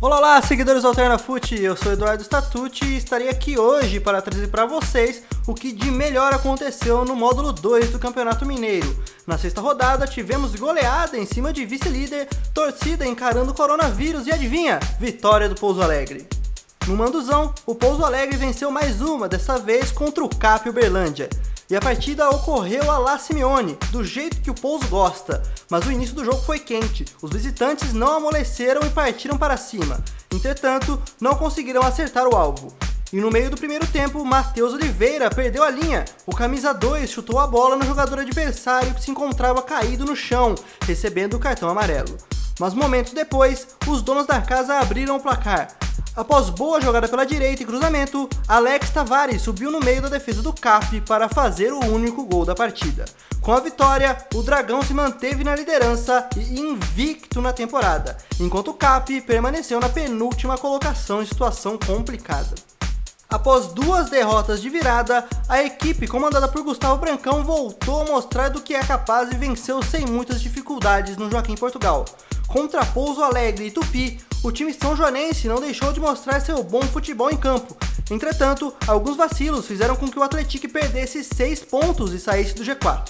Olá, olá, seguidores do Alterna eu sou Eduardo Statucci e estarei aqui hoje para trazer para vocês o que de melhor aconteceu no módulo 2 do Campeonato Mineiro. Na sexta rodada tivemos goleada em cima de vice-líder, torcida encarando o coronavírus e adivinha? Vitória do Pouso Alegre. No Manduzão, o Pouso Alegre venceu mais uma, dessa vez contra o Cap Uberlândia. E a partida ocorreu a La Simeone, do jeito que o Pouso gosta, mas o início do jogo foi quente, os visitantes não amoleceram e partiram para cima. Entretanto, não conseguiram acertar o alvo. E no meio do primeiro tempo, Matheus Oliveira perdeu a linha. O camisa 2 chutou a bola no jogador adversário que se encontrava caído no chão, recebendo o cartão amarelo. Mas momentos depois, os donos da casa abriram o placar. Após boa jogada pela direita e cruzamento, Alex Tavares subiu no meio da defesa do CAP para fazer o único gol da partida. Com a vitória, o Dragão se manteve na liderança e invicto na temporada, enquanto o CAP permaneceu na penúltima colocação em situação complicada. Após duas derrotas de virada, a equipe comandada por Gustavo Brancão voltou a mostrar do que é capaz e venceu sem muitas dificuldades no Joaquim Portugal. Contra Pouso Alegre e Tupi, o time são joanense não deixou de mostrar seu bom futebol em campo. Entretanto, alguns vacilos fizeram com que o Atlético perdesse 6 pontos e saísse do G4.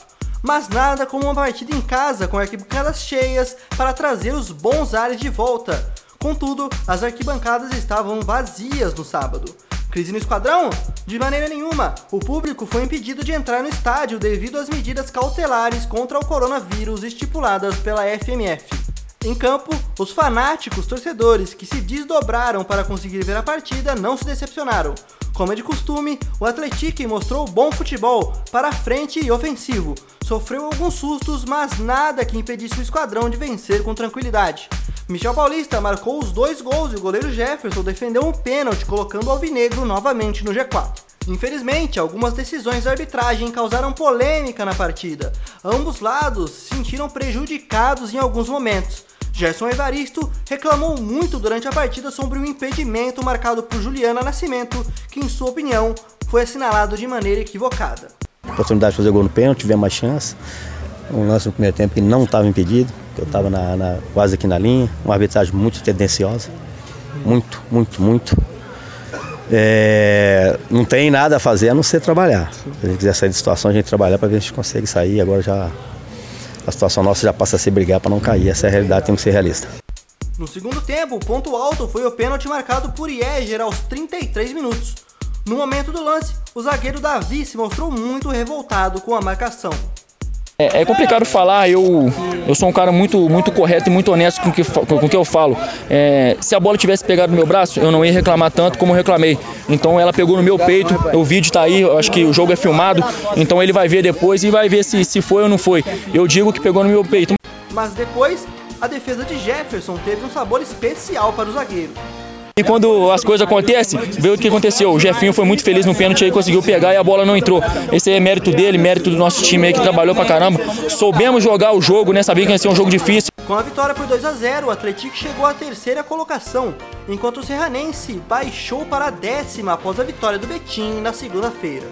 Mas nada como uma partida em casa com arquibancadas cheias para trazer os bons ares de volta. Contudo, as arquibancadas estavam vazias no sábado. Crise no esquadrão? De maneira nenhuma. O público foi impedido de entrar no estádio devido às medidas cautelares contra o coronavírus estipuladas pela FMF. Em campo, os fanáticos torcedores que se desdobraram para conseguir ver a partida não se decepcionaram. Como é de costume, o Atlético mostrou bom futebol, para frente e ofensivo. Sofreu alguns sustos, mas nada que impedisse o esquadrão de vencer com tranquilidade. Michel Paulista marcou os dois gols e o goleiro Jefferson defendeu um pênalti, colocando o Alvinegro novamente no G4. Infelizmente, algumas decisões da arbitragem causaram polêmica na partida. Ambos lados se sentiram prejudicados em alguns momentos. Gerson Evaristo reclamou muito durante a partida sobre o impedimento marcado por Juliana Nascimento, que, em sua opinião, foi assinalado de maneira equivocada. Oportunidade de fazer gol no pênalti, tivemos mais chance. Um lance no primeiro tempo que não estava impedido, que eu estava na, na, quase aqui na linha. Uma arbitragem muito tendenciosa. Muito, muito, muito. É, não tem nada a fazer a não ser trabalhar. Se a gente quiser sair de situação, a gente trabalhar para ver se a gente consegue sair. Agora já a situação nossa já passa a ser brigar para não cair. Essa é a realidade, tem que ser realista. No segundo tempo, o ponto alto foi o pênalti marcado por Ieger aos 33 minutos. No momento do lance, o zagueiro Davi se mostrou muito revoltado com a marcação. É, é, complicado falar, eu, eu sou um cara muito, muito correto e muito honesto com o que, com o que eu falo. É, se a bola tivesse pegado no meu braço, eu não ia reclamar tanto como eu reclamei. Então ela pegou no meu peito, o vídeo está aí, acho que o jogo é filmado, então ele vai ver depois e vai ver se, se foi ou não foi. Eu digo que pegou no meu peito. Mas depois, a defesa de Jefferson teve um sabor especial para o zagueiro. E quando as coisas acontecem, vê o que aconteceu. O Jefinho foi muito feliz no pênalti aí, conseguiu pegar e a bola não entrou. Esse é mérito dele, mérito do nosso time aí que trabalhou pra caramba. Soubemos jogar o jogo, né? Sabia que ia ser um jogo difícil. Com a vitória por 2 a 0 o Atlético chegou à terceira colocação, enquanto o Serranense baixou para a décima após a vitória do Betim na segunda-feira.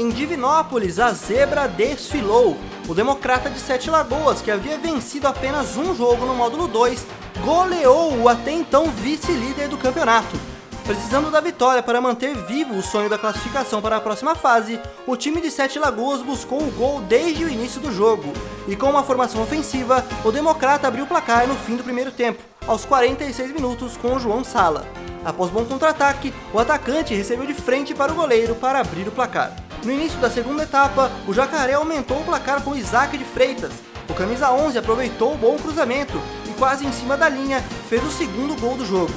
Em Divinópolis, a zebra desfilou. O democrata de Sete Lagoas, que havia vencido apenas um jogo no módulo 2, goleou o até então vice-líder do campeonato. Precisando da vitória para manter vivo o sonho da classificação para a próxima fase, o time de Sete Lagoas buscou o gol desde o início do jogo. E com uma formação ofensiva, o Democrata abriu o placar no fim do primeiro tempo, aos 46 minutos, com o João Sala. Após bom contra-ataque, o atacante recebeu de frente para o goleiro para abrir o placar. No início da segunda etapa, o Jacaré aumentou o placar com Isaac de Freitas. O camisa 11 aproveitou o bom cruzamento e quase em cima da linha fez o segundo gol do jogo.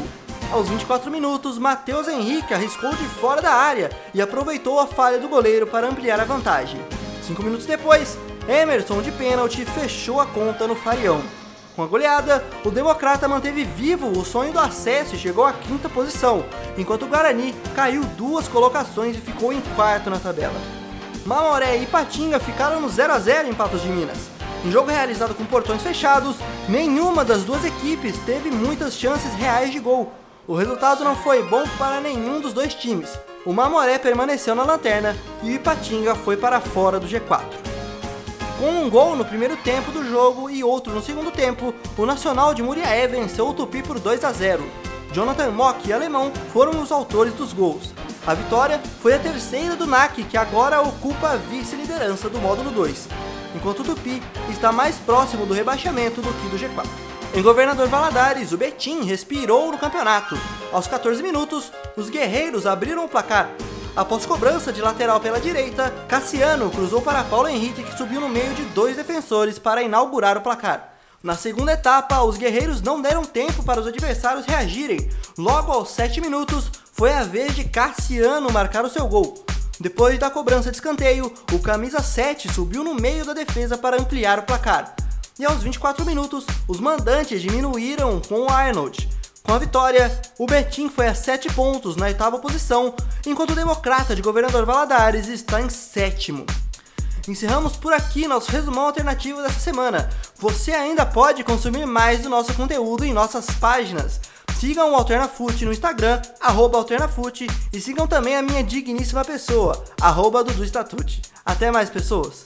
Aos 24 minutos, Matheus Henrique arriscou de fora da área e aproveitou a falha do goleiro para ampliar a vantagem. Cinco minutos depois, Emerson de pênalti fechou a conta no Farião. Com a goleada, o Democrata manteve vivo o sonho do acesso e chegou à quinta posição, enquanto o Guarani caiu duas colocações e ficou em quarto na tabela. Mamoré e Patinga ficaram no 0 a 0 em Patos de Minas. Em jogo realizado com portões fechados, nenhuma das duas equipes teve muitas chances reais de gol. O resultado não foi bom para nenhum dos dois times. O Mamoré permaneceu na lanterna e o Ipatinga foi para fora do G4. Com um gol no primeiro tempo do jogo e outro no segundo tempo, o Nacional de Muriaé venceu o Tupi por 2 a 0. Jonathan Mock e Alemão foram os autores dos gols. A vitória foi a terceira do NAC, que agora ocupa a vice-liderança do módulo 2, enquanto o Tupi está mais próximo do rebaixamento do que do G4. Em Governador Valadares, o Betim respirou no campeonato. Aos 14 minutos, os guerreiros abriram o placar. Após cobrança de lateral pela direita, Cassiano cruzou para Paulo Henrique, que subiu no meio de dois defensores para inaugurar o placar. Na segunda etapa, os guerreiros não deram tempo para os adversários reagirem. Logo aos 7 minutos, foi a vez de Cassiano marcar o seu gol. Depois da cobrança de escanteio, o camisa 7 subiu no meio da defesa para ampliar o placar. E aos 24 minutos, os mandantes diminuíram com o Arnold. Com a vitória, o Betim foi a 7 pontos na oitava posição, enquanto o Democrata de Governador Valadares está em sétimo. Encerramos por aqui nosso resumão alternativo dessa semana. Você ainda pode consumir mais do nosso conteúdo em nossas páginas. Sigam o AlternaFoot no Instagram, AlternaFoot, e sigam também a minha digníssima pessoa, arroba Dudu. Até mais, pessoas!